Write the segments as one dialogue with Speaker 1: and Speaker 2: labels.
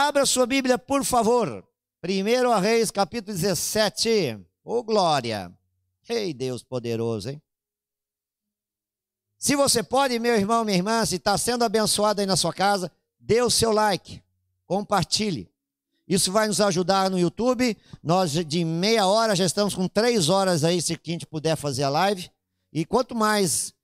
Speaker 1: Abra sua Bíblia, por favor. Primeiro a Reis, capítulo 17. Ô oh, glória! Ei, Deus poderoso, hein? Se você pode, meu irmão, minha irmã, se está sendo abençoado aí na sua casa, dê o seu like, compartilhe. Isso vai nos ajudar no YouTube. Nós de meia hora já estamos com três horas aí, se a gente puder fazer a live. E quanto mais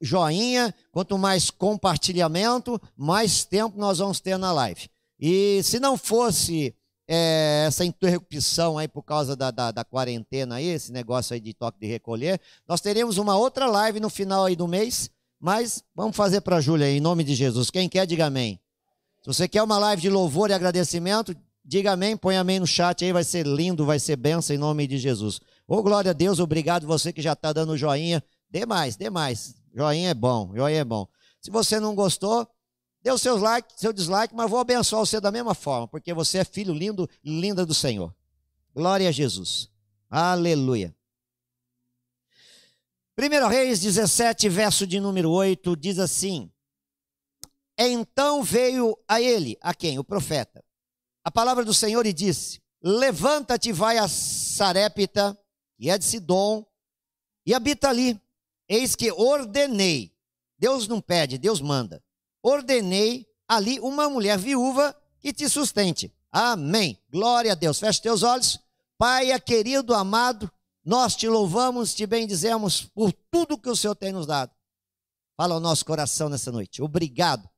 Speaker 1: joinha, quanto mais compartilhamento, mais tempo nós vamos ter na live. E se não fosse é, essa interrupção aí por causa da, da, da, quarentena aí, esse negócio aí de toque de recolher, nós teremos uma outra live no final aí do mês, mas vamos fazer para a Júlia em nome de Jesus. Quem quer, diga amém. Se você quer uma live de louvor e agradecimento, diga amém, põe amém no chat aí, vai ser lindo, vai ser benção em nome de Jesus. Ô, glória a Deus, obrigado você que já está dando joinha. Dê mais, dê mais. Joinha é bom, joinha é bom. Se você não gostou, dê o seu like, seu dislike, mas vou abençoar você da mesma forma, porque você é filho lindo linda do Senhor. Glória a Jesus. Aleluia. 1 Reis 17, verso de número 8, diz assim: Então veio a ele, a quem? O profeta a palavra do Senhor e disse: Levanta-te, vai a Sarepta, que é de Sidom, e habita ali. Eis que ordenei, Deus não pede, Deus manda. Ordenei ali uma mulher viúva que te sustente. Amém. Glória a Deus. Feche teus olhos. Pai é querido, amado, nós te louvamos, te bendizemos por tudo que o Senhor tem nos dado. Fala ao nosso coração nessa noite. Obrigado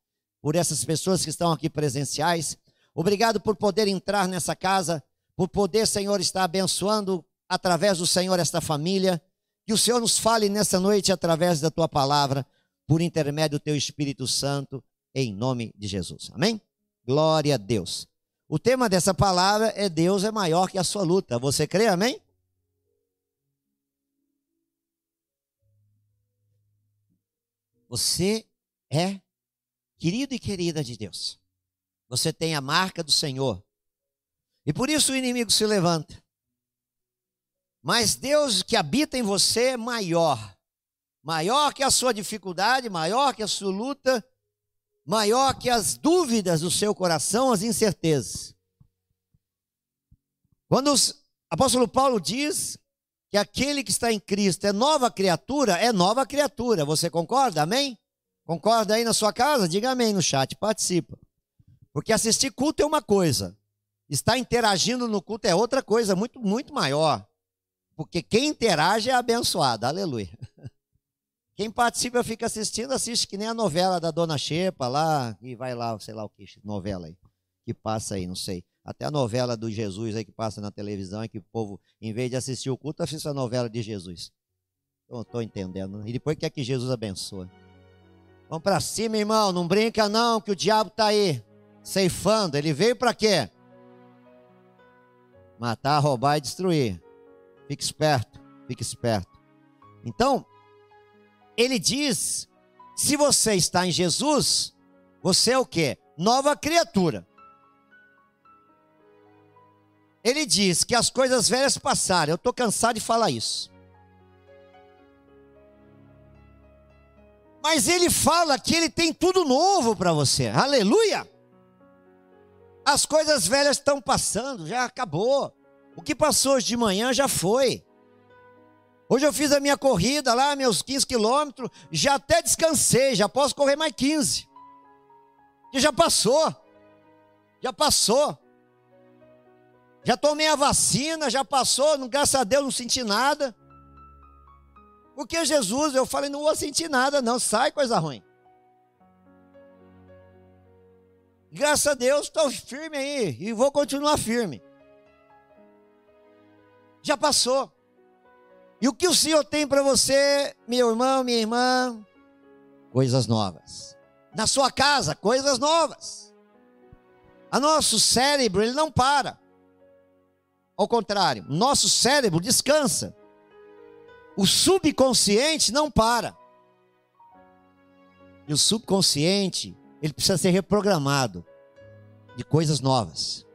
Speaker 1: por essas pessoas que estão aqui presenciais Obrigado por poder entrar nessa casa, por poder, Senhor, estar abençoando através do Senhor esta família. Que o Senhor nos fale nessa noite através da tua palavra, por intermédio do teu Espírito Santo, em nome de Jesus. Amém? Glória a Deus. O tema dessa palavra é Deus é maior que a sua luta. Você crê, amém? Você é querido e querida de Deus. Você tem a marca do Senhor. E por isso o inimigo se levanta. Mas Deus que habita em você é maior. Maior que a sua dificuldade, maior que a sua luta, maior que as dúvidas do seu coração, as incertezas. Quando o apóstolo Paulo diz que aquele que está em Cristo é nova criatura, é nova criatura. Você concorda? Amém? Concorda aí na sua casa? Diga amém no chat, participa. Porque assistir culto é uma coisa, estar interagindo no culto é outra coisa, muito, muito maior. Porque quem interage é abençoado, aleluia. Quem participa fica assistindo, assiste que nem a novela da Dona Xepa lá, e vai lá, sei lá o que, novela aí, que passa aí, não sei. Até a novela do Jesus aí que passa na televisão, é que o povo, em vez de assistir o culto, assiste a novela de Jesus. Não estou entendendo. E depois quer que Jesus abençoe. Vamos para cima, irmão, não brinca não, que o diabo está aí ceifando. Ele veio para quê? Matar, roubar e destruir. Fique esperto, fique esperto. Então, ele diz: se você está em Jesus, você é o quê? Nova criatura. Ele diz que as coisas velhas passaram. Eu estou cansado de falar isso. Mas ele fala que ele tem tudo novo para você. Aleluia! As coisas velhas estão passando, já acabou. O que passou hoje de manhã já foi. Hoje eu fiz a minha corrida lá, meus 15 quilômetros, já até descansei, já posso correr mais 15. Que já passou. Já passou. Já tomei a vacina, já passou, graças a Deus não senti nada. Porque Jesus, eu falei, não vou sentir nada, não, sai coisa ruim. Graças a Deus, estou firme aí e vou continuar firme. Já passou. E o que o Senhor tem para você, meu irmão, minha irmã? Coisas novas. Na sua casa, coisas novas. A nosso cérebro, ele não para. Ao contrário, nosso cérebro descansa. O subconsciente não para. E o subconsciente, ele precisa ser reprogramado de coisas novas.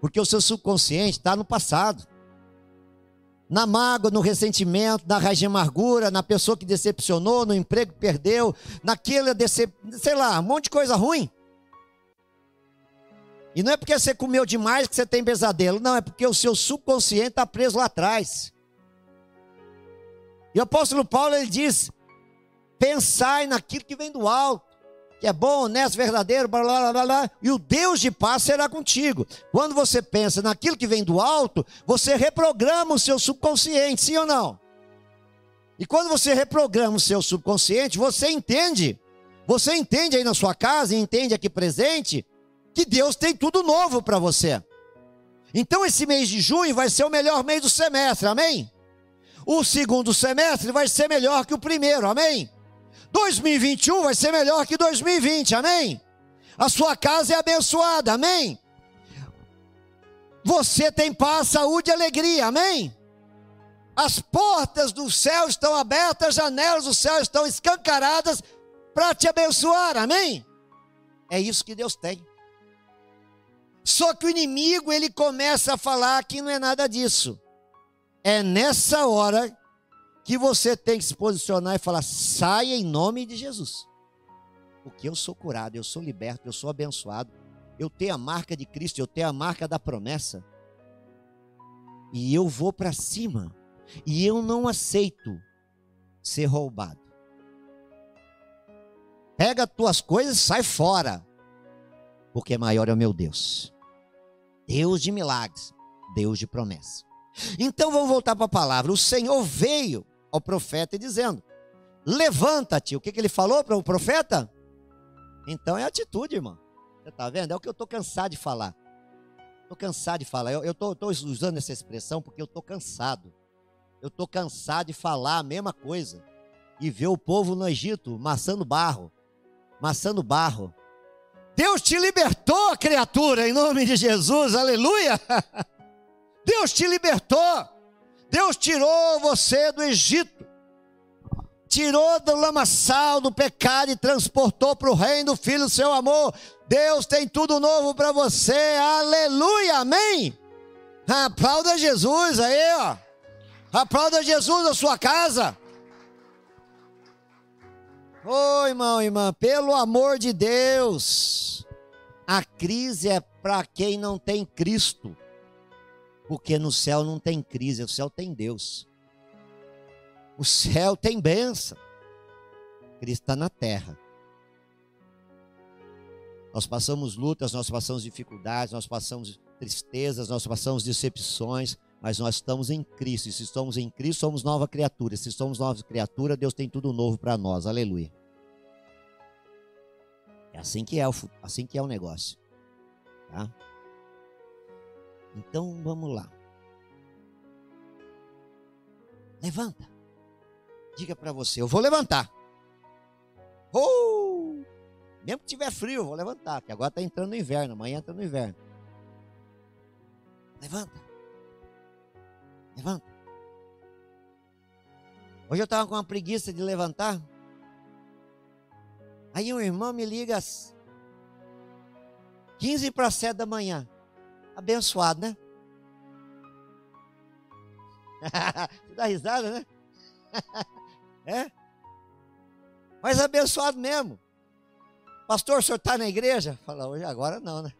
Speaker 1: Porque o seu subconsciente está no passado. Na mágoa, no ressentimento, na raiz de amargura, na pessoa que decepcionou, no emprego que perdeu, naquele decep... sei lá, um monte de coisa ruim. E não é porque você comeu demais que você tem pesadelo. Não, é porque o seu subconsciente está preso lá atrás. E o apóstolo Paulo ele diz: pensai naquilo que vem do alto, que é bom, honesto, verdadeiro, blá, blá, blá, blá, e o Deus de paz será contigo. Quando você pensa naquilo que vem do alto, você reprograma o seu subconsciente, sim ou não? E quando você reprograma o seu subconsciente, você entende, você entende aí na sua casa, entende aqui presente, que Deus tem tudo novo para você. Então esse mês de junho vai ser o melhor mês do semestre, amém? O segundo semestre vai ser melhor que o primeiro, amém? 2021 vai ser melhor que 2020, amém? A sua casa é abençoada, amém? Você tem paz, saúde e alegria, amém? As portas do céu estão abertas, as janelas do céu estão escancaradas para te abençoar, amém? É isso que Deus tem. Só que o inimigo, ele começa a falar que não é nada disso. É nessa hora que você tem que se posicionar e falar: saia em nome de Jesus. Porque eu sou curado, eu sou liberto, eu sou abençoado. Eu tenho a marca de Cristo, eu tenho a marca da promessa. E eu vou para cima. E eu não aceito ser roubado. Pega as tuas coisas e sai fora. Porque maior é o meu Deus. Deus de milagres, Deus de promessa. Então vamos voltar para a palavra. O Senhor veio ao profeta dizendo: Levanta-te. O que, que ele falou para o profeta? Então é atitude, irmão. Você está vendo? É o que eu estou cansado de falar. Estou cansado de falar. Eu estou usando essa expressão porque eu estou cansado. Eu estou cansado de falar a mesma coisa. E ver o povo no Egito maçando barro. Maçando barro. Deus te libertou, criatura, em nome de Jesus, aleluia. Deus te libertou. Deus tirou você do Egito. Tirou do lamaçal, do pecado e transportou para o reino do Filho do seu amor. Deus tem tudo novo para você. Aleluia, amém. Aplauda Jesus aí, ó. Aplauda Jesus na sua casa. Ô oh, irmão, irmã, pelo amor de Deus, a crise é para quem não tem Cristo, porque no céu não tem crise, o céu tem Deus, o céu tem bênção, Cristo está na terra. Nós passamos lutas, nós passamos dificuldades, nós passamos tristezas, nós passamos decepções, mas nós estamos em Cristo. E se estamos em Cristo, somos nova criatura. Se somos nova criatura, Deus tem tudo novo para nós. Aleluia. É assim que é o, assim que é o negócio. Tá? Então vamos lá. Levanta. Diga para você, eu vou levantar. Oh! Mesmo que tiver frio, eu vou levantar, porque agora está entrando no inverno, amanhã entra no inverno. Levanta. Levanta. Hoje eu estava com uma preguiça de levantar. Aí um irmão me liga às 15 para 7 da manhã. Abençoado, né? Dá risada, né? é? Mas abençoado mesmo. Pastor, o senhor está na igreja? Fala, hoje agora não, né?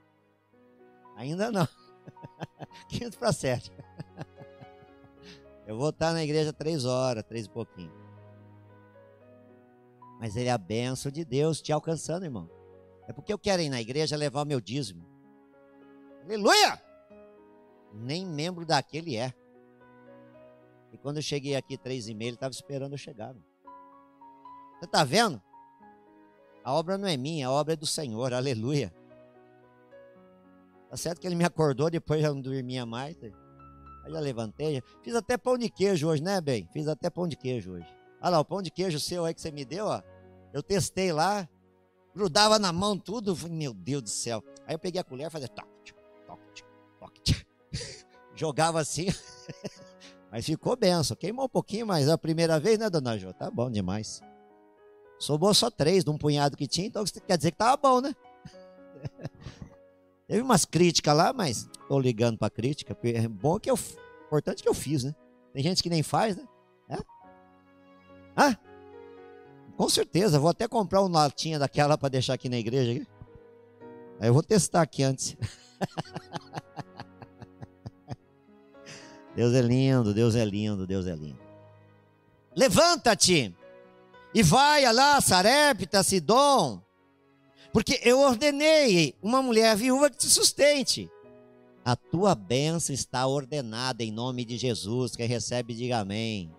Speaker 1: Ainda não. 15 para 7. Eu vou estar na igreja três horas, três e pouquinho. Mas ele é a bênção de Deus te alcançando, irmão. É porque eu quero ir na igreja levar o meu dízimo. Aleluia! Nem membro daquele é. E quando eu cheguei aqui três e meia, ele estava esperando eu chegar. Irmão. Você está vendo? A obra não é minha, a obra é do Senhor. Aleluia. Tá certo que ele me acordou, depois já não dormia mais. Aí já levantei. Fiz até pão de queijo hoje, né, bem? Fiz até pão de queijo hoje. Olha lá, o pão de queijo seu aí que você me deu, ó. Eu testei lá, grudava na mão tudo. Meu Deus do céu. Aí eu peguei a colher e toque, toque. Jogava assim. mas ficou benção. Queimou um pouquinho, mas a primeira vez, né, dona Jo? Tá bom demais. Sobrou só três de um punhado que tinha, então quer dizer que tava bom, né? Teve umas críticas lá, mas tô ligando pra crítica, é bom que eu. Importante que eu fiz, né? Tem gente que nem faz, né? É? Ah? Com certeza, vou até comprar uma latinha daquela para deixar aqui na igreja. Aí eu vou testar aqui antes. Deus é lindo, Deus é lindo, Deus é lindo. Levanta-te e vai lá, Sarepta, Sidom, porque eu ordenei uma mulher viúva que te sustente. A tua bênção está ordenada em nome de Jesus. Quem recebe, diga amém.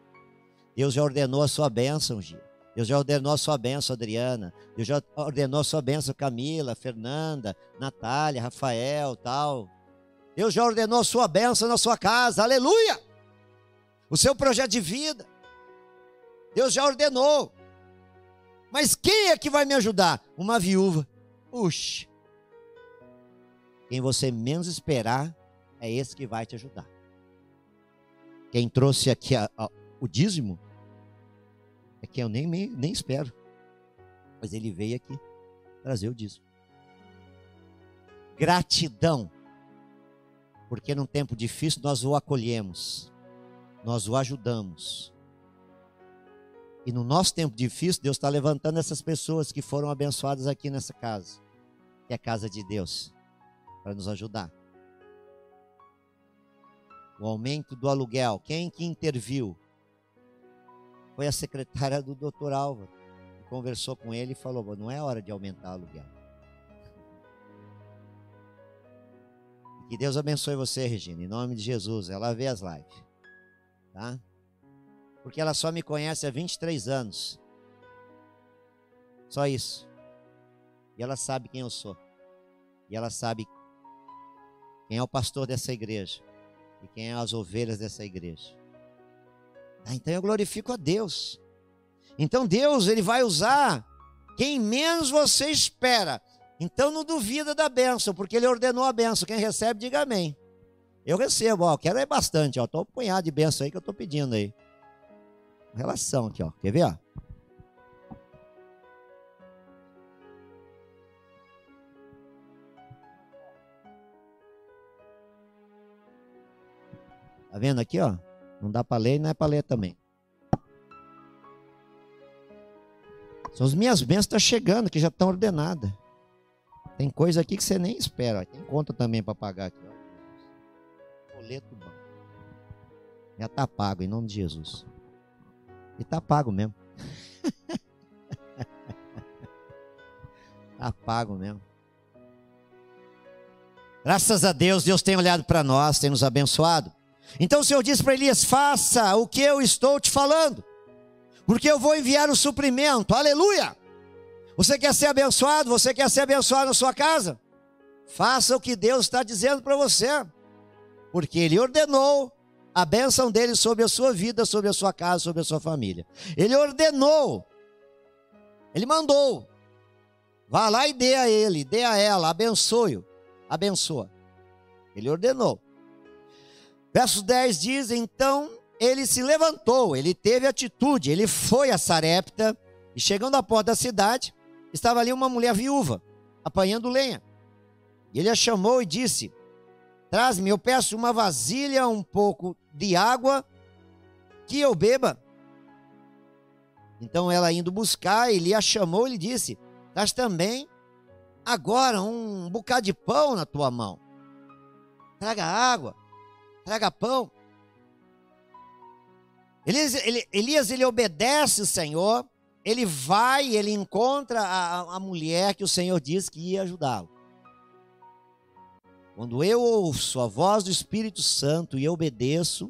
Speaker 1: Deus já ordenou a sua bênção, Gil. Deus já ordenou a sua bênção, Adriana. Deus já ordenou a sua bênção, Camila, Fernanda, Natália, Rafael, tal. Deus já ordenou a sua bênção na sua casa, aleluia! O seu projeto de vida. Deus já ordenou. Mas quem é que vai me ajudar? Uma viúva. Puxa. Quem você menos esperar é esse que vai te ajudar. Quem trouxe aqui a, a, o dízimo é quem eu nem, nem espero. Mas ele veio aqui trazer o dízimo. Gratidão porque num tempo difícil nós o acolhemos, nós o ajudamos. E no nosso tempo difícil, Deus está levantando essas pessoas que foram abençoadas aqui nessa casa, que é a casa de Deus, para nos ajudar. O aumento do aluguel, quem que interviu? Foi a secretária do doutor Álvaro. Conversou com ele e falou: não é hora de aumentar o aluguel. Que Deus abençoe você, Regina, em nome de Jesus. Ela vê as lives, tá? Porque ela só me conhece há 23 anos. Só isso. E ela sabe quem eu sou. E ela sabe quem é o pastor dessa igreja. E quem é as ovelhas dessa igreja. Ah, então eu glorifico a Deus. Então Deus, ele vai usar quem menos você espera. Então não duvida da bênção, porque ele ordenou a bênção. Quem recebe, diga amém. Eu recebo, ó, quero é bastante, ó. Tô um punhado de bênção aí que eu tô pedindo aí. Relação aqui, ó. Quer ver, ó? Tá vendo aqui, ó? Não dá para ler e não é para ler também. São as minhas bênçãos estão tá chegando, que já estão ordenadas. Tem coisa aqui que você nem espera. Tem conta também para pagar aqui. Boleto banco. Já está pago em nome de Jesus. E está pago mesmo. Está pago mesmo. Graças a Deus, Deus tem olhado para nós, tem nos abençoado. Então o Senhor disse para Elias: faça o que eu estou te falando, porque eu vou enviar o suprimento. Aleluia! Você quer ser abençoado? Você quer ser abençoado na sua casa? Faça o que Deus está dizendo para você, porque Ele ordenou a bênção dele sobre a sua vida, sobre a sua casa, sobre a sua família. Ele ordenou, Ele mandou. Vá lá e dê a ele, dê a ela, abençoe-o, abençoa. Ele ordenou. Verso 10 diz: Então ele se levantou, ele teve atitude, ele foi a Sarepta, e chegando à porta da cidade, estava ali uma mulher viúva, apanhando lenha. E ele a chamou e disse: Traz-me, eu peço uma vasilha, um pouco de água, que eu beba. Então ela indo buscar, ele a chamou e lhe disse: Traz também agora um bocado de pão na tua mão. Traga água, traga pão. Elias, ele, Elias, ele obedece o Senhor, ele vai, ele encontra a, a mulher que o Senhor disse que ia ajudá-lo. Quando eu ouço a voz do Espírito Santo e obedeço,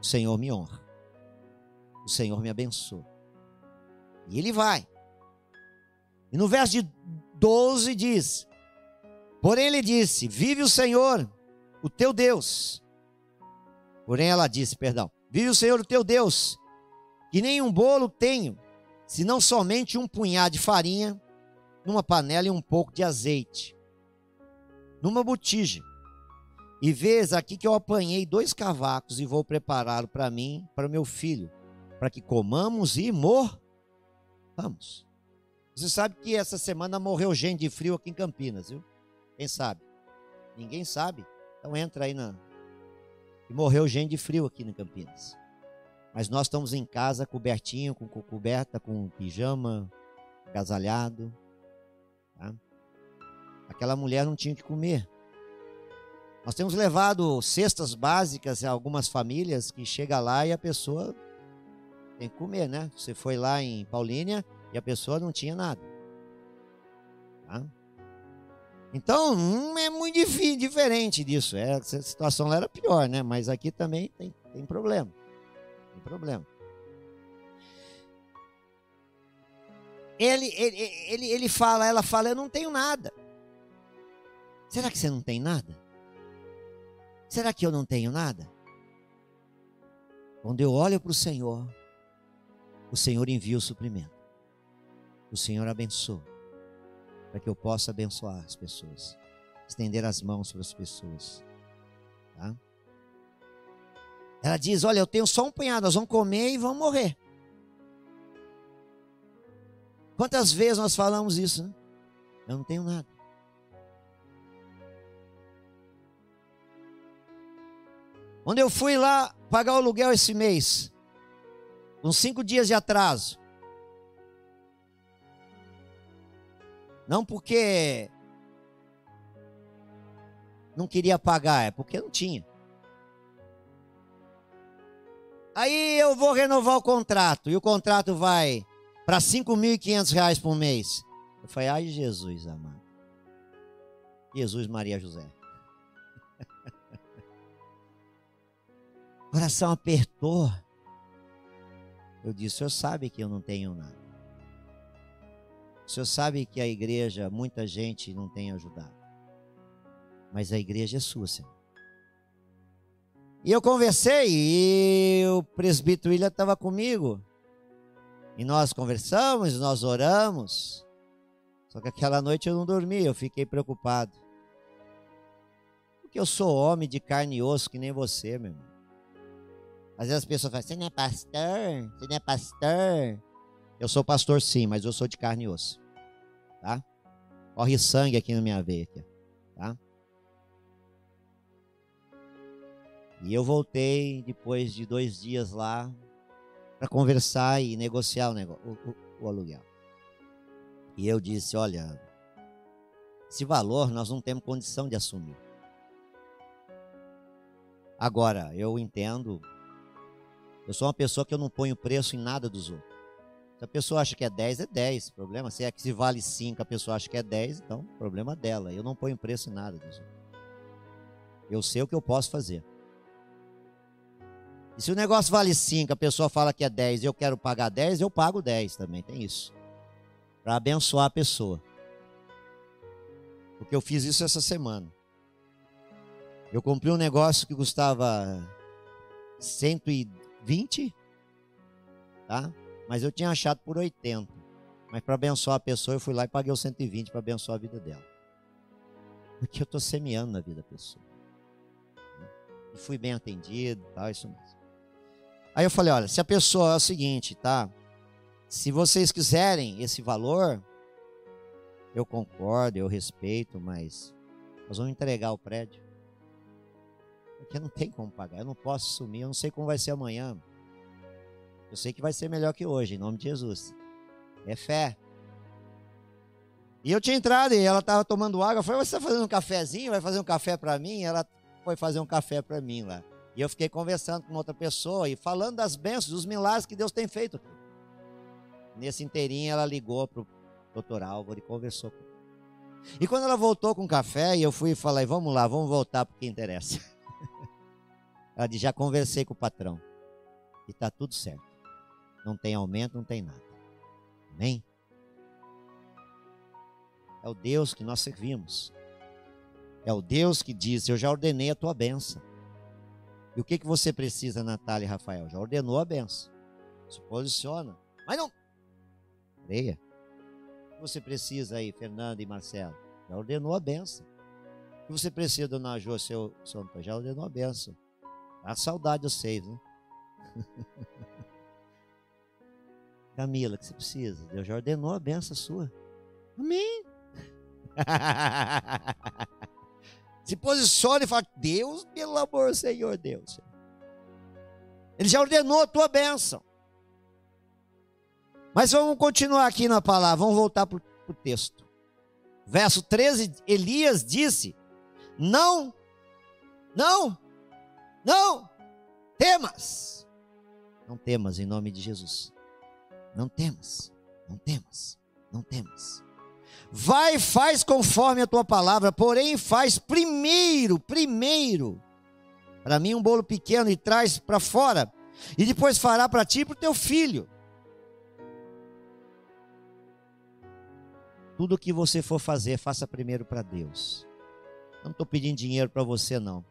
Speaker 1: o Senhor me honra. O Senhor me abençoa. E ele vai. E no verso de 12 diz: Porém ele disse: Vive o Senhor, o teu Deus. Porém ela disse, perdão: Vive o Senhor, o teu Deus, que nenhum bolo tenho, senão somente um punhado de farinha, numa panela e um pouco de azeite, numa botija. E vês aqui que eu apanhei dois cavacos e vou prepará-lo para mim, para meu filho, para que comamos e morramos. Você sabe que essa semana morreu gente de frio aqui em Campinas, viu? Quem sabe? Ninguém sabe. Então entra aí na. E morreu gente de frio aqui em Campinas. Mas nós estamos em casa cobertinho, com coberta, com pijama, agasalhado. Tá? Aquela mulher não tinha que comer. Nós temos levado cestas básicas a algumas famílias que chega lá e a pessoa tem que comer, né? Você foi lá em Paulínia e a pessoa não tinha nada. Tá? Então, hum, é muito diferente disso. É, a situação lá era pior, né? Mas aqui também tem, tem problema. Tem problema. Ele, ele, ele, ele fala, ela fala, eu não tenho nada. Será que você não tem nada? Será que eu não tenho nada? Quando eu olho para o Senhor, o Senhor envia o suprimento. O Senhor abençoa para que eu possa abençoar as pessoas, estender as mãos para as pessoas. Tá? Ela diz: Olha, eu tenho só um punhado, nós vamos comer e vamos morrer. Quantas vezes nós falamos isso, né? Eu não tenho nada. Quando eu fui lá pagar o aluguel esse mês, uns cinco dias de atraso, Não porque não queria pagar, é porque não tinha. Aí eu vou renovar o contrato e o contrato vai para R$ 5.500 por mês. Eu falei, ai Jesus amado. Jesus Maria José. o coração apertou. Eu disse, o senhor sabe que eu não tenho nada. O senhor sabe que a igreja, muita gente não tem ajudado. Mas a igreja é sua, Senhor. E eu conversei e o presbítero William estava comigo. E nós conversamos, nós oramos. Só que aquela noite eu não dormi, eu fiquei preocupado. Porque eu sou homem de carne e osso que nem você, meu irmão. Às vezes as pessoas falam, você não é pastor? Você não é pastor? Eu sou pastor sim, mas eu sou de carne e osso. Tá? Corre sangue aqui na minha veia. E eu voltei depois de dois dias lá para conversar e negociar o, negócio, o, o, aluguel. E eu disse: olha, esse valor nós não temos condição de assumir. Agora, eu entendo, eu sou uma pessoa que eu não ponho preço em nada dos outros. Se a pessoa acha que é 10, é 10. Problema se é que se vale 5, a pessoa acha que é 10, então problema dela. Eu não ponho preço em nada disso. Eu sei o que eu posso fazer. E se o negócio vale 5, a pessoa fala que é 10 e eu quero pagar 10, eu pago 10 também, tem isso. Para abençoar a pessoa. Porque eu fiz isso essa semana. Eu comprei um negócio que custava 120, tá? Mas eu tinha achado por 80. Mas para abençoar a pessoa, eu fui lá e paguei os 120 para abençoar a vida dela. Porque eu estou semeando na vida da pessoa. E fui bem atendido, tal, isso mesmo. Aí eu falei, olha, se a pessoa é o seguinte, tá? Se vocês quiserem esse valor, eu concordo, eu respeito, mas nós vamos entregar o prédio. Porque não tem como pagar, eu não posso sumir, eu não sei como vai ser amanhã. Eu sei que vai ser melhor que hoje, em nome de Jesus. É fé. E eu tinha entrado e ela estava tomando água. Eu falei, você está fazendo um cafezinho? Vai fazer um café para mim? Ela foi fazer um café para mim lá. E eu fiquei conversando com outra pessoa e falando das bênçãos, dos milagres que Deus tem feito. Nesse inteirinho ela ligou para o doutor Álvaro e conversou com E quando ela voltou com o café, eu fui e falei, vamos lá, vamos voltar porque interessa. ela disse, já conversei com o patrão. E está tudo certo não tem aumento, não tem nada. Amém? É o Deus que nós servimos. É o Deus que diz: Eu já ordenei a tua benção. E o que, que você precisa, Natália e Rafael? Já ordenou a benção. Se posiciona. Mas não. Creia. O que você precisa aí, Fernando e Marcelo? Já ordenou a benção. O que você precisa, dona Jô, seu, seu Já ordenou a benção. A saudade eu sei, né? Camila, que você precisa? Deus já ordenou a benção sua. Amém. Se posicione e fala, Deus, pelo amor, Senhor Deus. Ele já ordenou a tua bênção. Mas vamos continuar aqui na palavra, vamos voltar para o texto. Verso 13, Elias disse: Não Não, não, temas. Não temas em nome de Jesus. Não temas, não temas, não temas. Vai, faz conforme a tua palavra, porém faz primeiro, primeiro, para mim um bolo pequeno e traz para fora, e depois fará para ti e para o teu filho. Tudo que você for fazer, faça primeiro para Deus. Não estou pedindo dinheiro para você, não.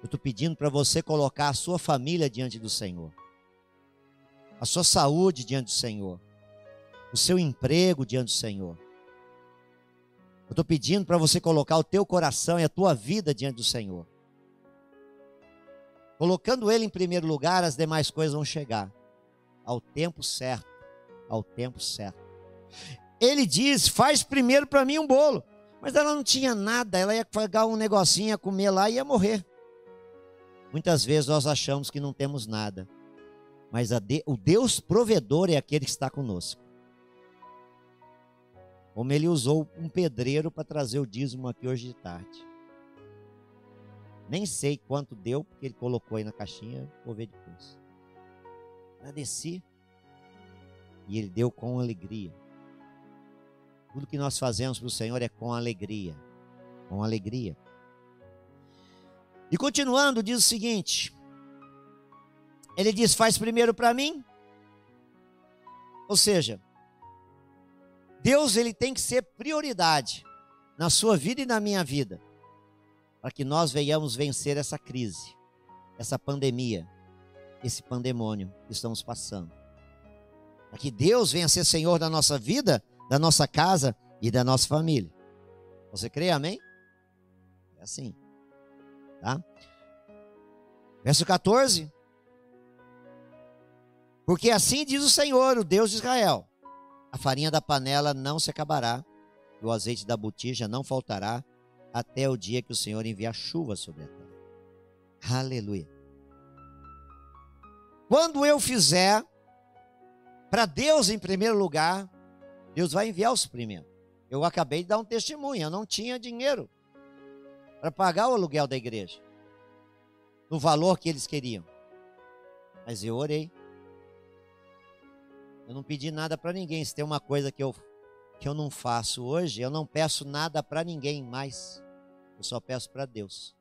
Speaker 1: Eu estou pedindo para você colocar a sua família diante do Senhor, a sua saúde diante do Senhor, o seu emprego diante do Senhor. Eu estou pedindo para você colocar o teu coração e a tua vida diante do Senhor. Colocando Ele em primeiro lugar, as demais coisas vão chegar ao tempo certo. Ao tempo certo. Ele diz: faz primeiro para mim um bolo. Mas ela não tinha nada, ela ia pagar um negocinho, ia comer lá e ia morrer. Muitas vezes nós achamos que não temos nada, mas de, o Deus provedor é aquele que está conosco. Como ele usou um pedreiro para trazer o dízimo aqui hoje de tarde. Nem sei quanto deu, porque ele colocou aí na caixinha, vou ver depois. Agradeci. E ele deu com alegria. Tudo que nós fazemos para o Senhor é com alegria. Com alegria. E continuando, diz o seguinte: Ele diz: Faz primeiro para mim. Ou seja, Deus ele tem que ser prioridade na sua vida e na minha vida, para que nós venhamos vencer essa crise, essa pandemia, esse pandemônio que estamos passando. Para que Deus venha ser Senhor da nossa vida, da nossa casa e da nossa família. Você crê, amém? É assim. Tá? Verso 14. Porque assim diz o Senhor, o Deus de Israel: a farinha da panela não se acabará, e o azeite da botija não faltará, até o dia que o Senhor enviar chuva sobre a terra. Aleluia. Quando eu fizer para Deus em primeiro lugar, Deus vai enviar o suprimento. Eu acabei de dar um testemunho, eu não tinha dinheiro para pagar o aluguel da igreja, no valor que eles queriam. Mas eu orei. Eu não pedi nada para ninguém. Se tem uma coisa que eu, que eu não faço hoje, eu não peço nada para ninguém mais. Eu só peço para Deus.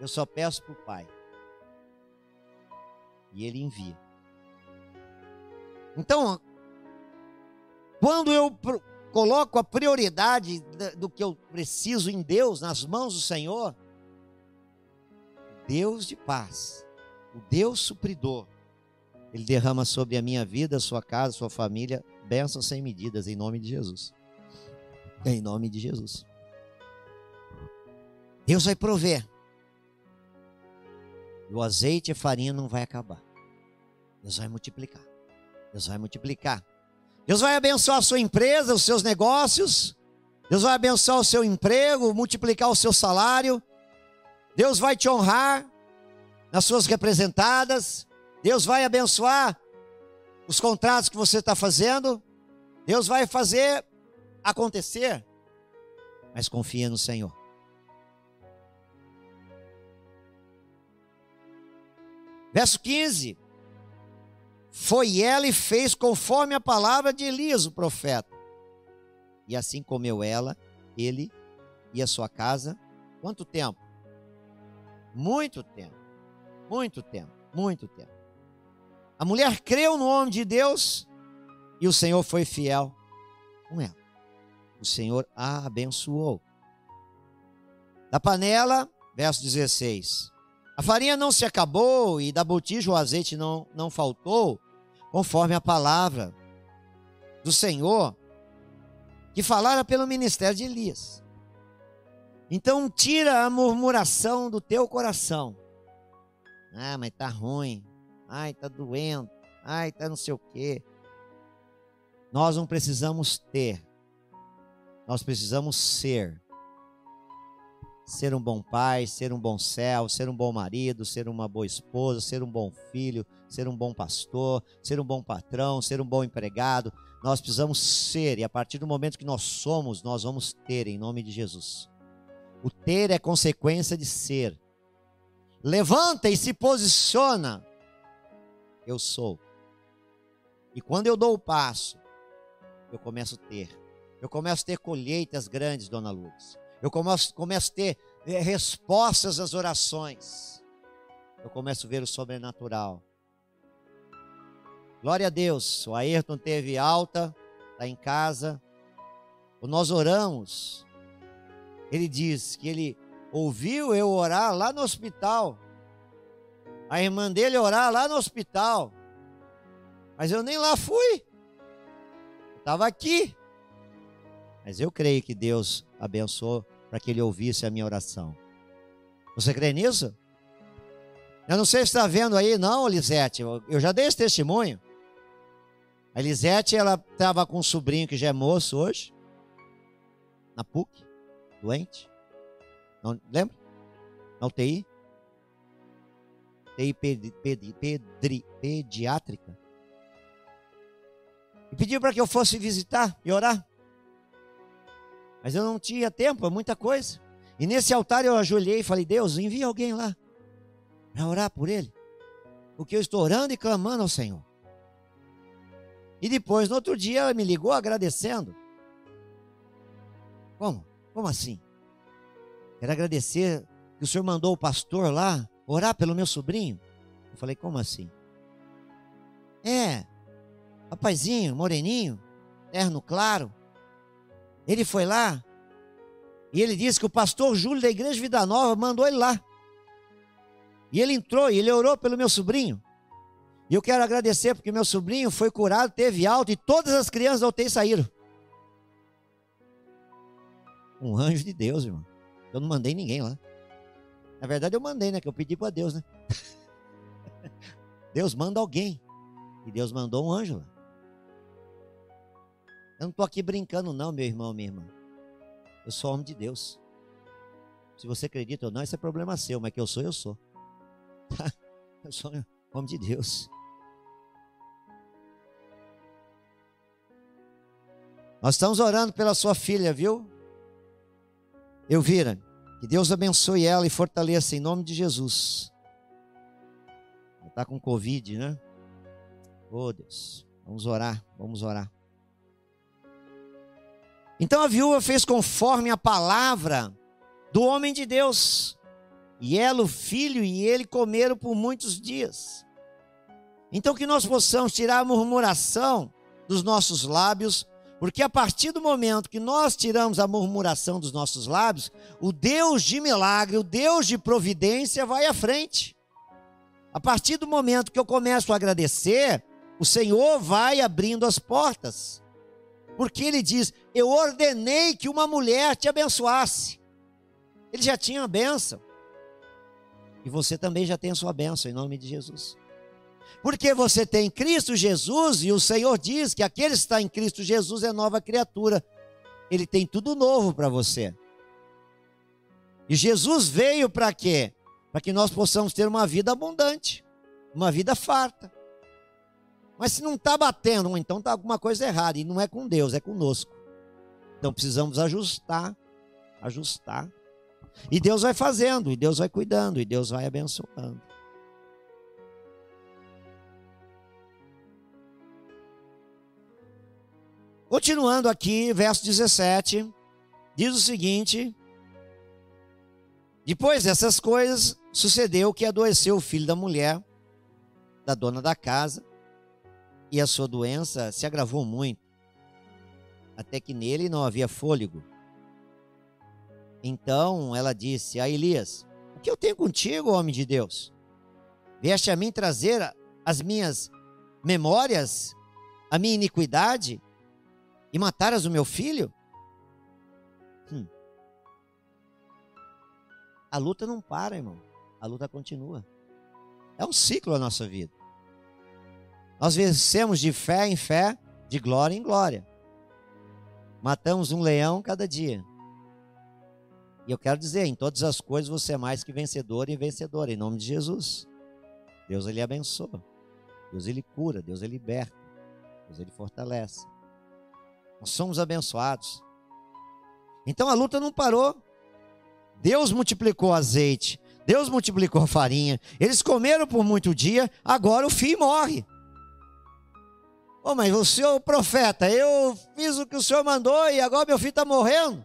Speaker 1: Eu só peço para o Pai. E Ele envia. Então, quando eu coloco a prioridade do que eu preciso em Deus, nas mãos do Senhor, Deus de paz, o Deus supridor, Ele derrama sobre a minha vida, sua casa, sua família, bênçãos sem medidas, em nome de Jesus. Em nome de Jesus. Deus vai prover. E o azeite e a farinha não vai acabar. Deus vai multiplicar. Deus vai multiplicar. Deus vai abençoar a sua empresa, os seus negócios. Deus vai abençoar o seu emprego, multiplicar o seu salário. Deus vai te honrar nas suas representadas. Deus vai abençoar os contratos que você está fazendo. Deus vai fazer acontecer. Mas confia no Senhor. Verso 15. Foi ela e fez conforme a palavra de Elias, o profeta. E assim comeu ela, ele e a sua casa. Quanto tempo? Muito tempo. Muito tempo. Muito tempo. A mulher creu no homem de Deus e o Senhor foi fiel com ela. O Senhor a abençoou. Da panela, verso 16. A farinha não se acabou e da botija o azeite não, não faltou, conforme a palavra do Senhor que falara pelo ministério de Elias. Então tira a murmuração do teu coração. Ah, mas tá ruim. Ai, tá doendo. Ai, tá não sei o quê. Nós não precisamos ter. Nós precisamos ser ser um bom pai, ser um bom céu, ser um bom marido, ser uma boa esposa, ser um bom filho, ser um bom pastor, ser um bom patrão, ser um bom empregado. Nós precisamos ser, e a partir do momento que nós somos, nós vamos ter, em nome de Jesus. O ter é consequência de ser. Levanta e se posiciona. Eu sou. E quando eu dou o passo, eu começo a ter. Eu começo a ter colheitas grandes, dona Lourdes. Eu começo, começo a ter é, respostas às orações. Eu começo a ver o sobrenatural. Glória a Deus. O Ayrton teve alta, está em casa. Nós oramos. Ele diz que ele ouviu eu orar lá no hospital. A irmã dele orar lá no hospital. Mas eu nem lá fui. Estava aqui. Mas eu creio que Deus abençoou para que ele ouvisse a minha oração. Você crê nisso? Eu não sei se está vendo aí, não, Lisete. Eu já dei esse testemunho. A Lisete, ela estava com um sobrinho que já é moço hoje, na PUC, doente. Não, lembra? Na UTI. UTI pedi, pedi, pedri, pediátrica. E pediu para que eu fosse visitar e orar. Mas eu não tinha tempo, é muita coisa. E nesse altar eu ajoelhei e falei: Deus, envia alguém lá para orar por ele. Porque eu estou orando e clamando ao Senhor. E depois, no outro dia, ela me ligou agradecendo. Como? Como assim? Quero agradecer que o senhor mandou o pastor lá orar pelo meu sobrinho. Eu falei, como assim? É, rapazinho, moreninho, terno claro, ele foi lá e ele disse que o pastor Júlio da Igreja Vida Nova mandou ele lá. E ele entrou e ele orou pelo meu sobrinho. E eu quero agradecer porque meu sobrinho foi curado, teve alta e todas as crianças da UTI saíram. Um anjo de Deus, irmão. Eu não mandei ninguém lá. Na verdade, eu mandei, né? Que eu pedi para Deus, né? Deus manda alguém. E Deus mandou um anjo. Eu não estou aqui brincando, não, meu irmão, minha irmã. Eu sou homem de Deus. Se você acredita ou não, esse é problema seu, mas que eu sou, eu sou. Eu sou homem de Deus. Nós estamos orando pela sua filha, viu? Elvira, que Deus abençoe ela e fortaleça em nome de Jesus. Está com Covid, né? Oh Deus, vamos orar, vamos orar. Então a viúva fez conforme a palavra do homem de Deus. E ela, o filho e ele comeram por muitos dias. Então que nós possamos tirar a murmuração dos nossos lábios, porque a partir do momento que nós tiramos a murmuração dos nossos lábios, o Deus de milagre, o Deus de providência vai à frente. A partir do momento que eu começo a agradecer, o Senhor vai abrindo as portas porque ele diz: Eu ordenei que uma mulher te abençoasse. Ele já tinha a bênção. E você também já tem a sua bênção, em nome de Jesus. Porque você tem Cristo Jesus, e o Senhor diz que aquele que está em Cristo Jesus é nova criatura. Ele tem tudo novo para você. E Jesus veio para quê? Para que nós possamos ter uma vida abundante, uma vida farta. Mas se não está batendo, então está alguma coisa errada. E não é com Deus, é conosco. Então precisamos ajustar, ajustar. E Deus vai fazendo, e Deus vai cuidando, e Deus vai abençoando. Continuando aqui, verso 17, diz o seguinte: Depois dessas coisas, sucedeu que adoeceu o filho da mulher, da dona da casa, e a sua doença se agravou muito, até que nele não havia fôlego. Então ela disse a Elias: O que eu tenho contigo, homem de Deus? Vieste a mim trazer as minhas memórias, a minha iniquidade e mataras o meu filho? Hum. A luta não para, irmão. A luta continua. É um ciclo a nossa vida. Nós vencemos de fé em fé, de glória em glória. Matamos um leão cada dia. E eu quero dizer, em todas as coisas você é mais que vencedor e vencedora, em nome de Jesus. Deus ele abençoa. Deus ele cura, Deus ele liberta. Deus ele fortalece. Nós somos abençoados. Então a luta não parou. Deus multiplicou azeite, Deus multiplicou farinha. Eles comeram por muito dia, agora o filho morre. Oh, mas o senhor profeta, eu fiz o que o senhor mandou e agora meu filho está morrendo.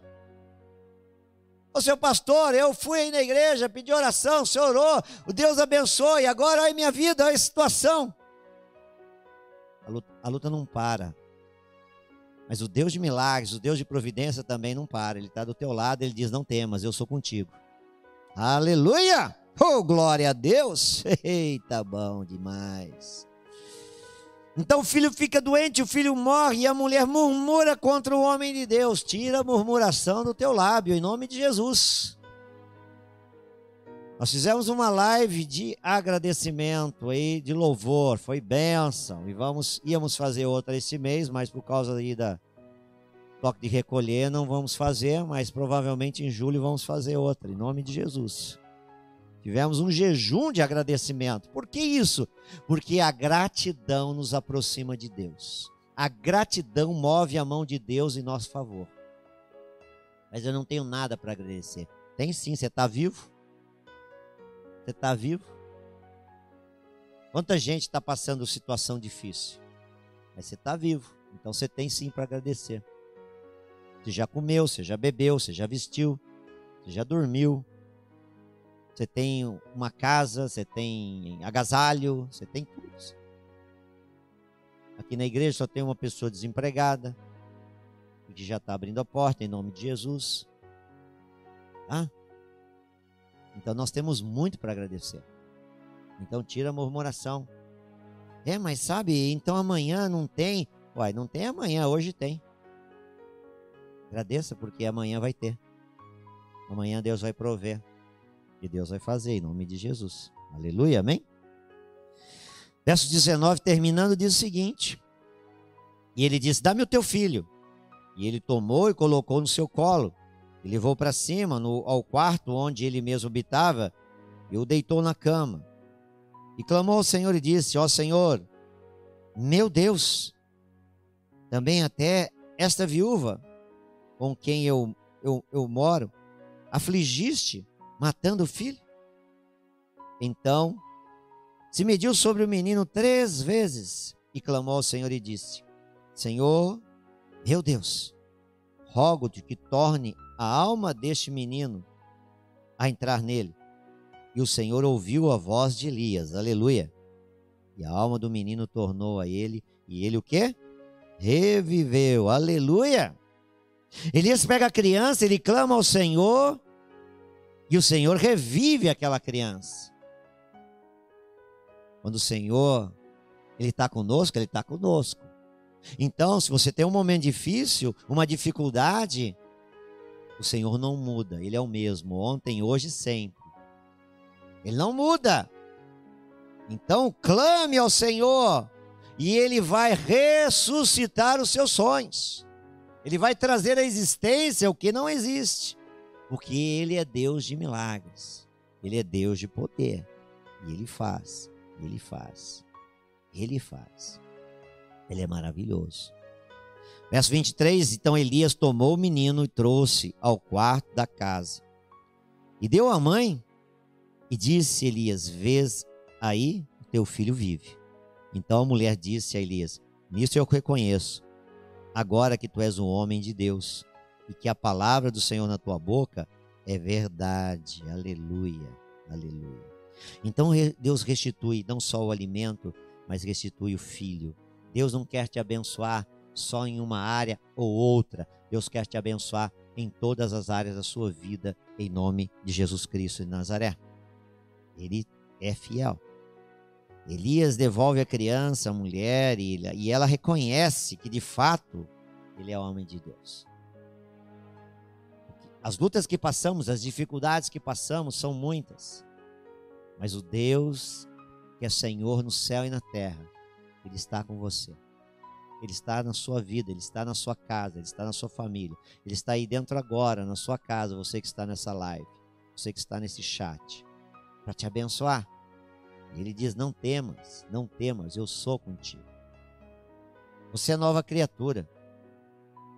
Speaker 1: Ô seu pastor, eu fui aí na igreja, pedi oração, o senhor orou, o Deus abençoe, agora olha minha vida, olha a situação. A luta, a luta não para. Mas o Deus de milagres, o Deus de providência também não para. Ele está do teu lado, ele diz: Não temas, eu sou contigo. Aleluia! Oh, glória a Deus! Eita, bom demais. Então o filho fica doente, o filho morre e a mulher murmura contra o homem de Deus. Tira a murmuração do teu lábio, em nome de Jesus. Nós fizemos uma live de agradecimento aí, de louvor, foi bênção. E vamos, íamos fazer outra esse mês, mas por causa aí da toque de recolher não vamos fazer, mas provavelmente em julho vamos fazer outra, em nome de Jesus. Tivemos um jejum de agradecimento. Por que isso? Porque a gratidão nos aproxima de Deus. A gratidão move a mão de Deus em nosso favor. Mas eu não tenho nada para agradecer. Tem sim, você está vivo? Você está vivo? Quanta gente está passando situação difícil? Mas você está vivo. Então você tem sim para agradecer. Você já comeu, você já bebeu, você já vestiu, você já dormiu, você tem uma casa, você tem agasalho, você tem tudo. Aqui na igreja só tem uma pessoa desempregada, que já está abrindo a porta em nome de Jesus. Tá? Então nós temos muito para agradecer. Então tira a murmuração. É, mas sabe, então amanhã não tem. Uai, não tem amanhã, hoje tem. Agradeça porque amanhã vai ter. Amanhã Deus vai prover que Deus vai fazer em nome de Jesus. Aleluia, amém? Verso 19, terminando, diz o seguinte: E ele disse: Dá-me o teu filho. E ele tomou e colocou no seu colo, e levou para cima, no, ao quarto onde ele mesmo habitava, e o deitou na cama. E clamou ao Senhor e disse: Ó Senhor, meu Deus, também até esta viúva com quem eu, eu, eu moro, afligiste matando o filho? Então se mediu sobre o menino três vezes e clamou ao Senhor e disse: Senhor, meu Deus, rogo-te que torne a alma deste menino a entrar nele. E o Senhor ouviu a voz de Elias, aleluia. E a alma do menino tornou a ele, e ele o quê? Reviveu, aleluia. Elias pega a criança, ele clama ao Senhor, e o Senhor revive aquela criança. Quando o Senhor, Ele está conosco, Ele está conosco. Então, se você tem um momento difícil, uma dificuldade, o Senhor não muda, Ele é o mesmo, ontem, hoje e sempre. Ele não muda. Então, clame ao Senhor, e Ele vai ressuscitar os seus sonhos. Ele vai trazer à existência o que não existe. Porque Ele é Deus de milagres. Ele é Deus de poder. E Ele faz. Ele faz. Ele faz. Ele é maravilhoso. Verso 23: Então Elias tomou o menino e trouxe ao quarto da casa. E deu à mãe e disse Elias: Vês aí, teu filho vive. Então a mulher disse a Elias: Nisso eu reconheço, agora que tu és um homem de Deus e que a palavra do Senhor na tua boca é verdade. Aleluia, aleluia. Então Deus restitui não só o alimento, mas restitui o filho. Deus não quer te abençoar só em uma área ou outra. Deus quer te abençoar em todas as áreas da sua vida, em nome de Jesus Cristo de Nazaré. Ele é fiel. Elias devolve a criança, a mulher, e ela reconhece que de fato ele é homem de Deus. As lutas que passamos, as dificuldades que passamos são muitas. Mas o Deus que é Senhor no céu e na terra, Ele está com você. Ele está na sua vida, Ele está na sua casa, Ele está na sua família. Ele está aí dentro agora, na sua casa, você que está nessa live, você que está nesse chat, para te abençoar. Ele diz: Não temas, não temas, eu sou contigo. Você é nova criatura.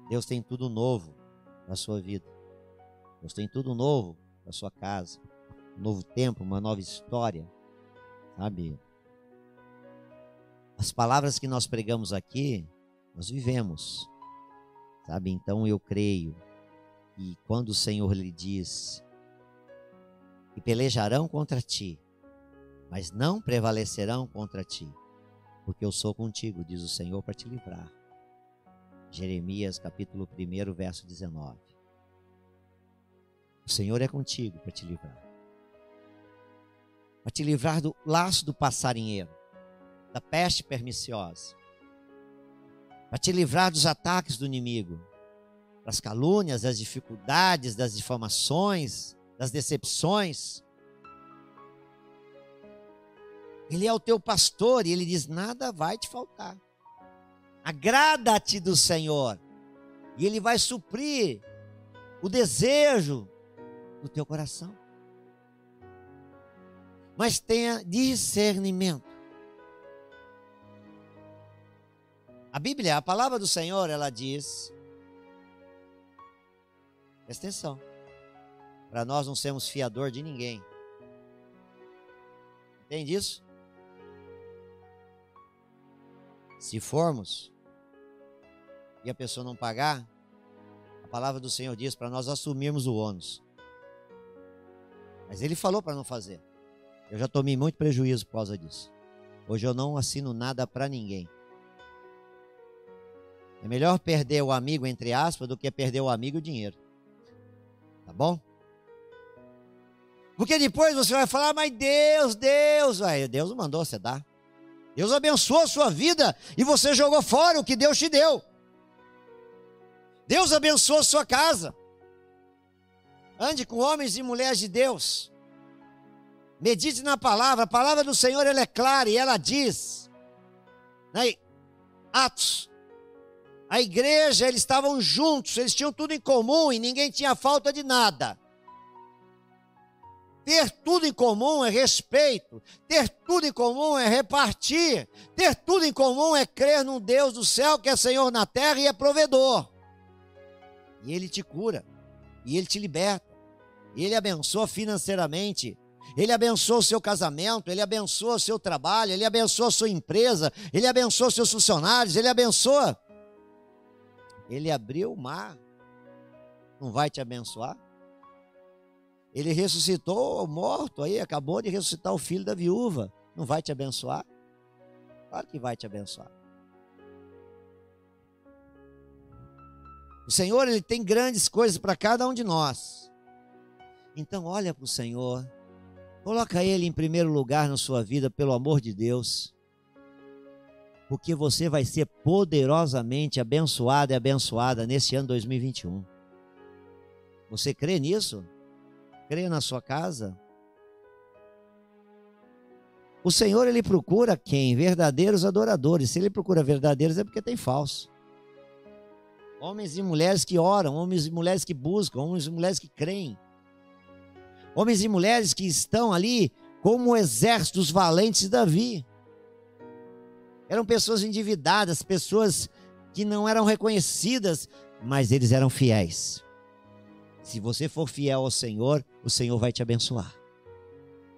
Speaker 1: Deus tem tudo novo na sua vida. Deus tem tudo novo para sua casa. Um novo tempo, uma nova história. Sabe? As palavras que nós pregamos aqui, nós vivemos. Sabe? Então eu creio que quando o Senhor lhe diz que pelejarão contra ti, mas não prevalecerão contra ti, porque eu sou contigo, diz o Senhor, para te livrar. Jeremias capítulo 1, verso 19. O Senhor é contigo para te livrar. Para te livrar do laço do passarinheiro, da peste perniciosa. Para te livrar dos ataques do inimigo, das calúnias, das dificuldades, das difamações, das decepções. Ele é o teu pastor e ele diz: nada vai te faltar. Agrada-te do Senhor e ele vai suprir o desejo do teu coração. Mas tenha discernimento. A Bíblia, a palavra do Senhor, ela diz: presta atenção, para nós não sermos fiador de ninguém. Entende isso? Se formos e a pessoa não pagar, a palavra do Senhor diz para nós assumirmos o ônus. Mas ele falou para não fazer. Eu já tomei muito prejuízo por causa disso. Hoje eu não assino nada para ninguém. É melhor perder o amigo, entre aspas, do que perder o amigo e o dinheiro. Tá bom? Porque depois você vai falar, mas Deus, Deus, aí Deus mandou você dar. Deus abençoou a sua vida e você jogou fora o que Deus te deu. Deus abençoou a sua casa. Ande com homens e mulheres de Deus. Medite na palavra. A palavra do Senhor ela é clara e ela diz. Né? Atos. A igreja, eles estavam juntos, eles tinham tudo em comum e ninguém tinha falta de nada. Ter tudo em comum é respeito, ter tudo em comum é repartir, ter tudo em comum é crer num Deus do céu que é Senhor na terra e é provedor. E Ele te cura, e Ele te liberta, e Ele abençoa financeiramente, Ele abençoa o seu casamento, Ele abençoa o seu trabalho, Ele abençoa a sua empresa, Ele abençoa os seus funcionários, Ele abençoa. Ele abriu o mar, não vai te abençoar? Ele ressuscitou morto aí, acabou de ressuscitar o filho da viúva. Não vai te abençoar? Claro que vai te abençoar. O Senhor, ele tem grandes coisas para cada um de nós. Então olha para o Senhor. Coloca ele em primeiro lugar na sua vida, pelo amor de Deus. Porque você vai ser poderosamente abençoado e abençoada nesse ano 2021. Você crê nisso? crê na sua casa? O Senhor ele procura quem? Verdadeiros adoradores. Se ele procura verdadeiros é porque tem falso. Homens e mulheres que oram, homens e mulheres que buscam, homens e mulheres que creem. Homens e mulheres que estão ali como o exército dos valentes de Davi. Eram pessoas endividadas, pessoas que não eram reconhecidas, mas eles eram fiéis. Se você for fiel ao Senhor, o Senhor vai te abençoar.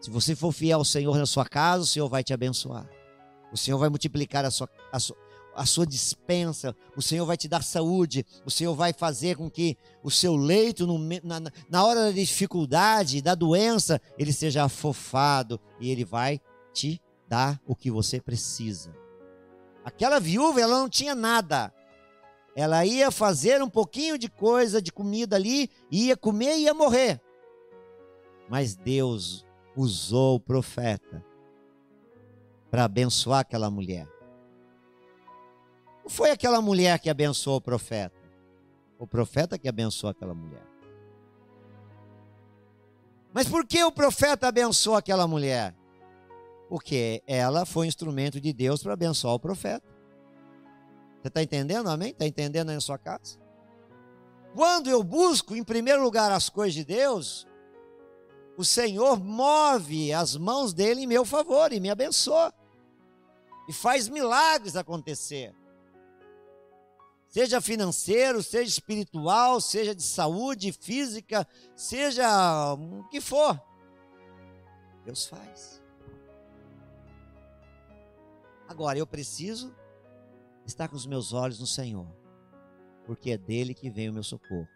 Speaker 1: Se você for fiel ao Senhor na sua casa, o Senhor vai te abençoar. O Senhor vai multiplicar a sua, a sua, a sua dispensa, o Senhor vai te dar saúde, o Senhor vai fazer com que o seu leito, no, na, na hora da dificuldade, da doença, ele seja afofado e ele vai te dar o que você precisa. Aquela viúva, ela não tinha nada, ela ia fazer um pouquinho de coisa, de comida ali, ia comer e ia morrer. Mas Deus usou o profeta para abençoar aquela mulher. Não foi aquela mulher que abençoou o profeta. O profeta que abençoou aquela mulher. Mas por que o profeta abençoou aquela mulher? Porque ela foi instrumento de Deus para abençoar o profeta. Você está entendendo, amém? Está entendendo aí na sua casa? Quando eu busco em primeiro lugar as coisas de Deus, o Senhor move as mãos dele em meu favor e me abençoa. E faz milagres acontecer. seja financeiro, seja espiritual, seja de saúde física, seja o que for. Deus faz. Agora eu preciso estar com os meus olhos no Senhor, porque é dele que vem o meu socorro.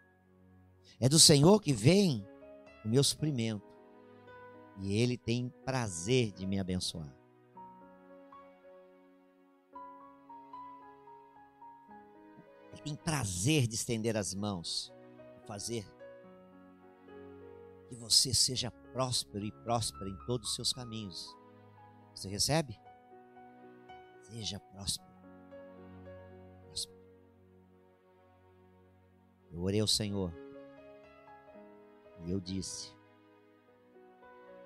Speaker 1: É do Senhor que vem o meu suprimento. E ele tem prazer de me abençoar. Ele tem prazer de estender as mãos, fazer que você seja próspero e próspera em todos os seus caminhos. Você recebe? Seja próspero. Eu orei ao Senhor e eu disse: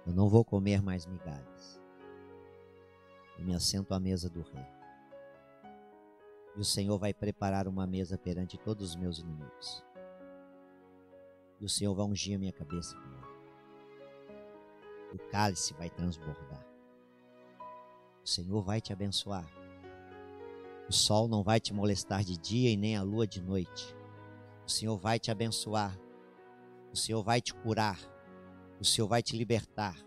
Speaker 1: Eu não vou comer mais migalhas. Eu me assento à mesa do rei. E o Senhor vai preparar uma mesa perante todos os meus inimigos. E o Senhor vai ungir a minha cabeça com ela. O cálice vai transbordar. O Senhor vai te abençoar. O sol não vai te molestar de dia e nem a lua de noite. O Senhor vai te abençoar. O Senhor vai te curar. O Senhor vai te libertar.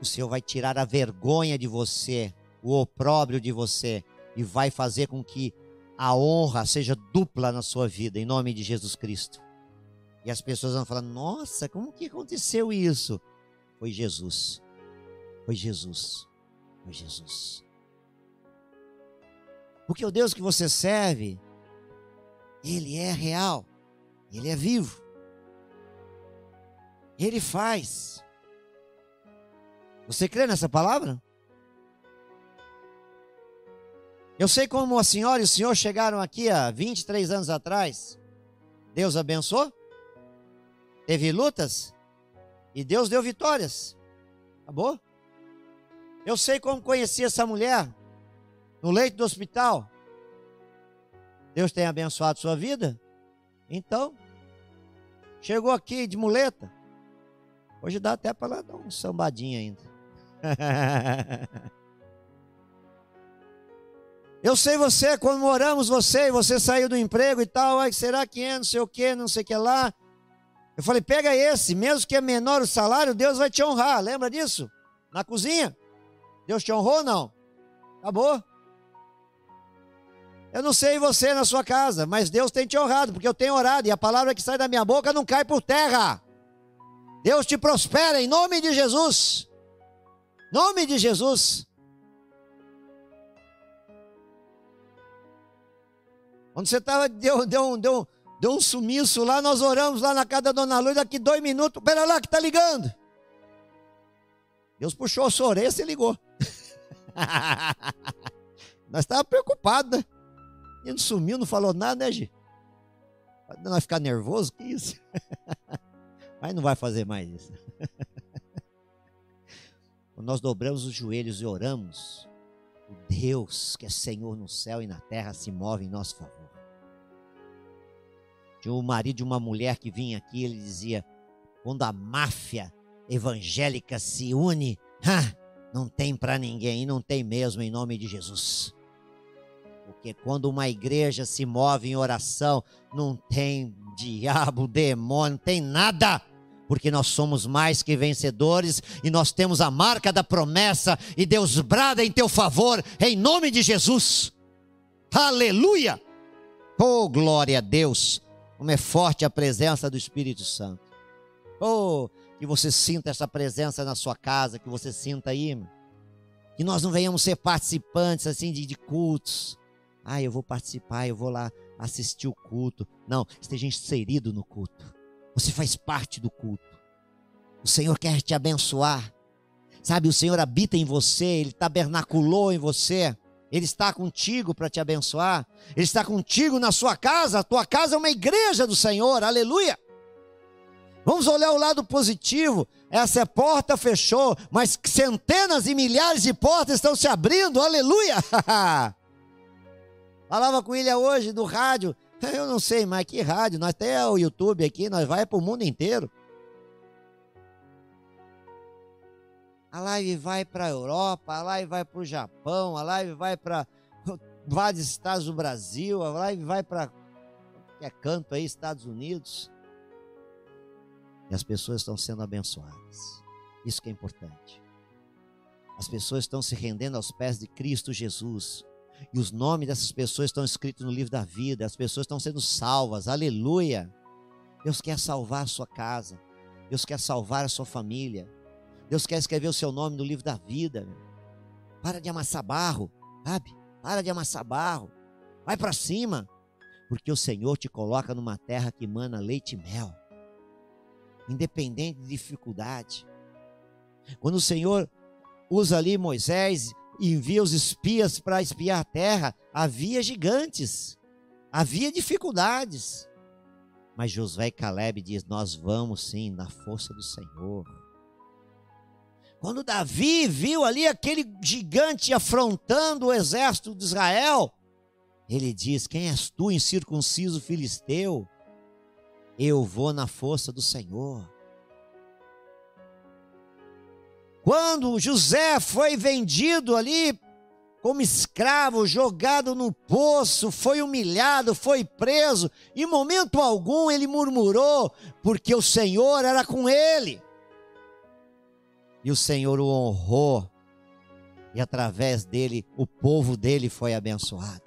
Speaker 1: O Senhor vai tirar a vergonha de você, o opróbrio de você e vai fazer com que a honra seja dupla na sua vida, em nome de Jesus Cristo. E as pessoas vão falar: Nossa, como que aconteceu isso? Foi Jesus. Foi Jesus. Foi Jesus. Porque o Deus que você serve, Ele é real, Ele é vivo. Ele faz. Você crê nessa palavra? Eu sei como a senhora e o senhor chegaram aqui há 23 anos atrás. Deus abençoou? Teve lutas? E Deus deu vitórias. Acabou? Eu sei como conheci essa mulher no leito do hospital. Deus tem abençoado sua vida? Então, chegou aqui de muleta. Hoje dá até para ela dar um sambadinho ainda. Eu sei você, quando moramos você, e você saiu do emprego e tal, ai, será que é, não sei o que, não sei o que lá. Eu falei, pega esse, mesmo que é menor o salário, Deus vai te honrar, lembra disso? Na cozinha. Deus te honrou ou não? Acabou. Eu não sei você na sua casa, mas Deus tem te honrado, porque eu tenho orado, e a palavra que sai da minha boca não cai por terra. Deus te prospera em nome de Jesus. Nome de Jesus. Quando você estava, deu, deu, deu, deu um sumiço lá, nós oramos lá na casa da dona Luz, daqui dois minutos, pera lá que está ligando. Deus puxou a sua orelha e ligou. nós estávamos preocupados, né? Ele sumiu, não falou nada, né, Gi? Nós ficar nervoso, que isso? Mas não vai fazer mais isso. Quando nós dobramos os joelhos e oramos, o Deus que é Senhor no céu e na terra se move em nosso favor. Tinha o marido de uma mulher que vinha aqui, ele dizia: quando a máfia evangélica se une, não tem para ninguém, não tem mesmo em nome de Jesus. Porque quando uma igreja se move em oração, não tem diabo, demônio, não tem nada. Porque nós somos mais que vencedores e nós temos a marca da promessa e Deus brada em teu favor, em nome de Jesus. Aleluia! Oh, glória a Deus! Como é forte a presença do Espírito Santo. Oh, que você sinta essa presença na sua casa, que você sinta aí. Que nós não venhamos ser participantes assim de, de cultos ah, eu vou participar, eu vou lá assistir o culto. Não, esteja inserido no culto. Você faz parte do culto. O Senhor quer te abençoar. Sabe, o Senhor habita em você, Ele tabernaculou em você. Ele está contigo para te abençoar. Ele está contigo na sua casa. A tua casa é uma igreja do Senhor. Aleluia. Vamos olhar o lado positivo. Essa porta fechou, mas centenas e milhares de portas estão se abrindo. Aleluia. Falava com ele hoje do rádio. Eu não sei mais que rádio, nós até o YouTube aqui, nós vai para o mundo inteiro. A live vai para a Europa, a live vai para o Japão, a live vai para vários estados do Brasil, a live vai para qualquer canto aí, Estados Unidos. E as pessoas estão sendo abençoadas. Isso que é importante. As pessoas estão se rendendo aos pés de Cristo Jesus. E os nomes dessas pessoas estão escritos no livro da vida. As pessoas estão sendo salvas. Aleluia. Deus quer salvar a sua casa. Deus quer salvar a sua família. Deus quer escrever o seu nome no livro da vida. Para de amassar barro, sabe? Para de amassar barro. Vai para cima. Porque o Senhor te coloca numa terra que mana leite e mel. Independente de dificuldade. Quando o Senhor usa ali Moisés envia os espias para espiar a terra, havia gigantes, havia dificuldades. Mas Josué e Caleb diz: Nós vamos sim na força do Senhor. Quando Davi viu ali aquele gigante afrontando o exército de Israel, ele diz: Quem és tu, incircunciso filisteu? Eu vou na força do Senhor. Quando José foi vendido ali como escravo, jogado no poço, foi humilhado, foi preso, em momento algum ele murmurou, porque o Senhor era com ele. E o Senhor o honrou, e através dele, o povo dele foi abençoado.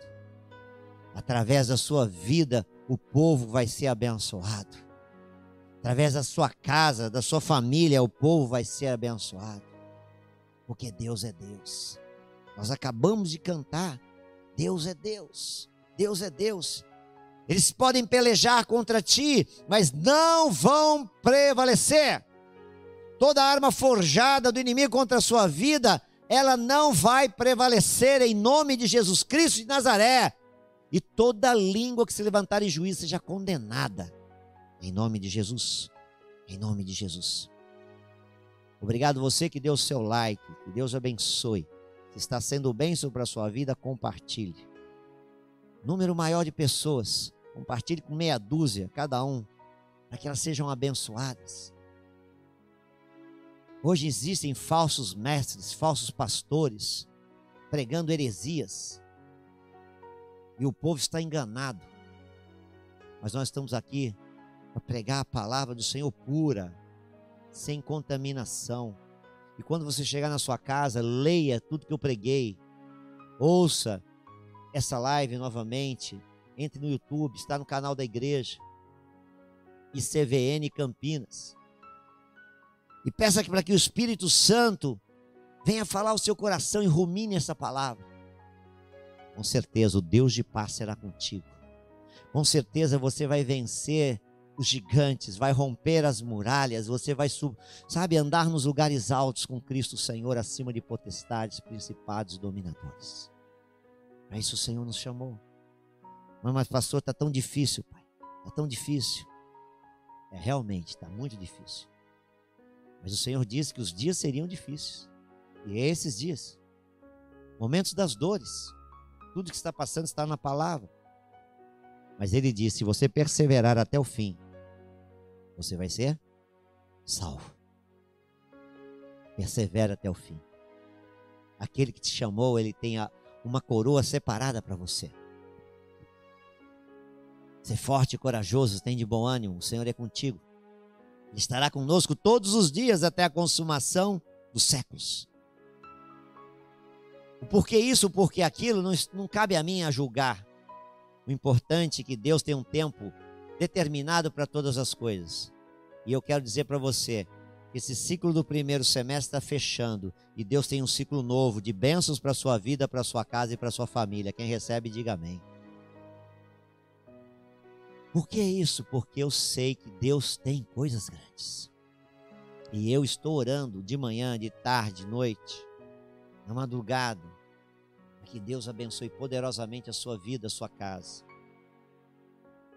Speaker 1: Através da sua vida, o povo vai ser abençoado. Através da sua casa, da sua família, o povo vai ser abençoado porque Deus é Deus. Nós acabamos de cantar. Deus é Deus. Deus é Deus. Eles podem pelejar contra ti, mas não vão prevalecer. Toda arma forjada do inimigo contra a sua vida, ela não vai prevalecer em nome de Jesus Cristo de Nazaré. E toda língua que se levantar em juízo seja condenada. Em nome de Jesus. Em nome de Jesus. Obrigado você que deu o seu like. Que Deus abençoe. Se está sendo bênção para a sua vida, compartilhe. Número maior de pessoas. Compartilhe com meia dúzia, cada um, para que elas sejam abençoadas. Hoje existem falsos mestres, falsos pastores, pregando heresias. E o povo está enganado. Mas nós estamos aqui para pregar a palavra do Senhor pura, sem contaminação. E quando você chegar na sua casa, leia tudo que eu preguei. Ouça essa live novamente. Entre no YouTube, está no canal da igreja. ICVN Campinas. E peça para que o Espírito Santo venha falar ao seu coração e rumine essa palavra. Com certeza o Deus de paz será contigo. Com certeza você vai vencer os gigantes, vai romper as muralhas, você vai, sabe, andar nos lugares altos com Cristo Senhor acima de potestades, principados e dominadores. É isso o Senhor nos chamou. Mas, mas pastor, está tão difícil, pai. Está tão difícil. É realmente, está muito difícil. Mas o Senhor disse que os dias seriam difíceis. E é esses dias. Momentos das dores. Tudo que está passando está na palavra. Mas ele disse: se você perseverar até o fim, você vai ser salvo. Persevera até o fim. Aquele que te chamou, ele tem uma coroa separada para você. Ser forte e corajoso, tem de bom ânimo, o Senhor é contigo. Ele estará conosco todos os dias até a consumação dos séculos. Por que isso? Porque aquilo não, não cabe a mim a julgar. O importante é que Deus tem um tempo determinado para todas as coisas. E eu quero dizer para você, esse ciclo do primeiro semestre está fechando e Deus tem um ciclo novo de bênçãos para sua vida, para sua casa e para sua família. Quem recebe, diga amém. Por que isso? Porque eu sei que Deus tem coisas grandes. E eu estou orando de manhã, de tarde, de noite, na madrugada, para que Deus abençoe poderosamente a sua vida, a sua casa.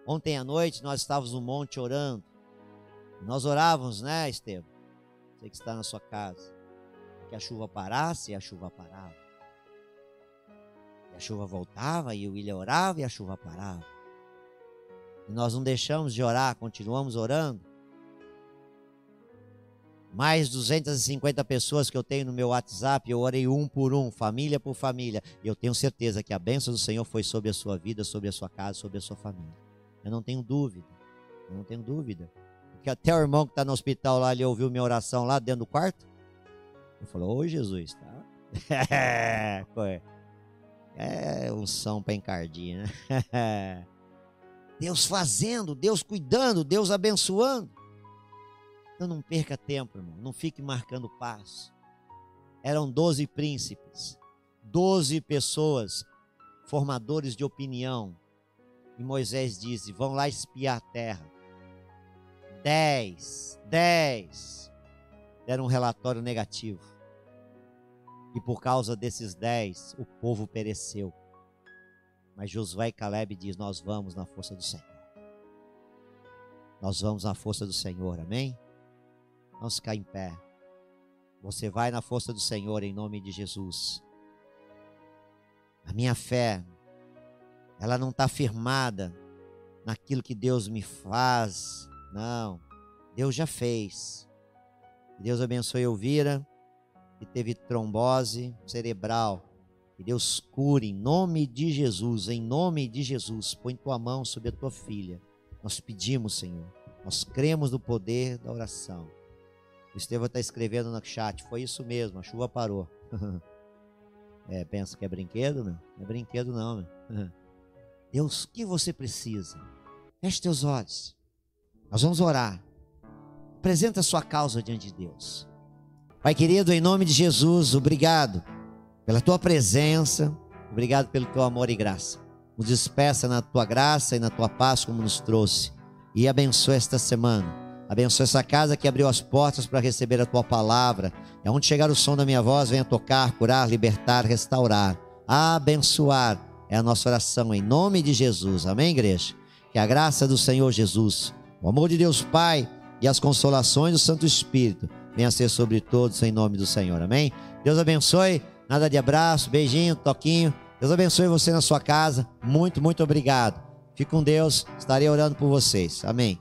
Speaker 1: Ontem à noite nós estávamos no monte orando. Nós orávamos, né, Estevam? Você que está na sua casa. Que a chuva parasse e a chuva parava. E a chuva voltava e o William orava e a chuva parava. E nós não deixamos de orar, continuamos orando. Mais 250 pessoas que eu tenho no meu WhatsApp, eu orei um por um, família por família. E eu tenho certeza que a bênção do Senhor foi sobre a sua vida, sobre a sua casa, sobre a sua família. Eu não tenho dúvida. Eu não tenho dúvida. Porque até o irmão que está no hospital lá, ele ouviu minha oração lá dentro do quarto. Ele falou, ô Jesus, tá? é um som para encardir, né? Deus fazendo, Deus cuidando, Deus abençoando. Então não perca tempo, irmão. Não fique marcando passo. Eram doze príncipes, doze pessoas, formadores de opinião. E Moisés disse: vão lá espiar a terra. Dez, dez deram um relatório negativo. E por causa desses dez, o povo pereceu. Mas Josué e Caleb diz: Nós vamos na força do Senhor. Nós vamos na força do Senhor, amém? Vamos ficar em pé. Você vai na força do Senhor em nome de Jesus. A minha fé, ela não está firmada naquilo que Deus me faz. Não. Deus já fez. Deus abençoe Elvira, que teve trombose cerebral. Que Deus cure em nome de Jesus, em nome de Jesus. Põe tua mão sobre a tua filha. Nós pedimos, Senhor. Nós cremos no poder da oração. O Estevão está escrevendo no chat. Foi isso mesmo, a chuva parou. é, pensa que é brinquedo, meu? Não é brinquedo, não, meu. Deus, o que você precisa? Feche teus olhos. Nós vamos orar. Apresenta a sua causa diante de Deus. Pai querido, em nome de Jesus, obrigado pela tua presença, obrigado pelo teu amor e graça. Nos despeça na tua graça e na tua paz, como nos trouxe. E abençoe esta semana. Abençoe essa casa que abriu as portas para receber a tua palavra. E aonde chegar o som da minha voz, venha tocar, curar, libertar, restaurar, abençoar. É a nossa oração em nome de Jesus. Amém, igreja? Que a graça do Senhor Jesus, o amor de Deus Pai e as consolações do Santo Espírito venha ser sobre todos em nome do Senhor. Amém? Deus abençoe. Nada de abraço, beijinho, toquinho. Deus abençoe você na sua casa. Muito, muito obrigado. Fique com Deus. Estarei orando por vocês. Amém.